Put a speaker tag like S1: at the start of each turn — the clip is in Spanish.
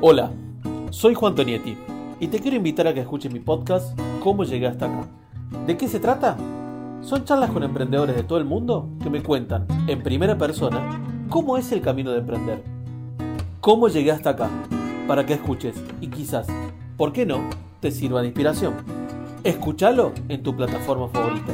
S1: Hola, soy Juan Tonietti y te quiero invitar a que escuches mi podcast ¿Cómo llegué hasta acá? ¿De qué se trata? Son charlas con emprendedores de todo el mundo que me cuentan en primera persona cómo es el camino de emprender. ¿Cómo llegué hasta acá? Para que escuches y quizás, ¿por qué no?, te sirva de inspiración. Escúchalo en tu plataforma favorita.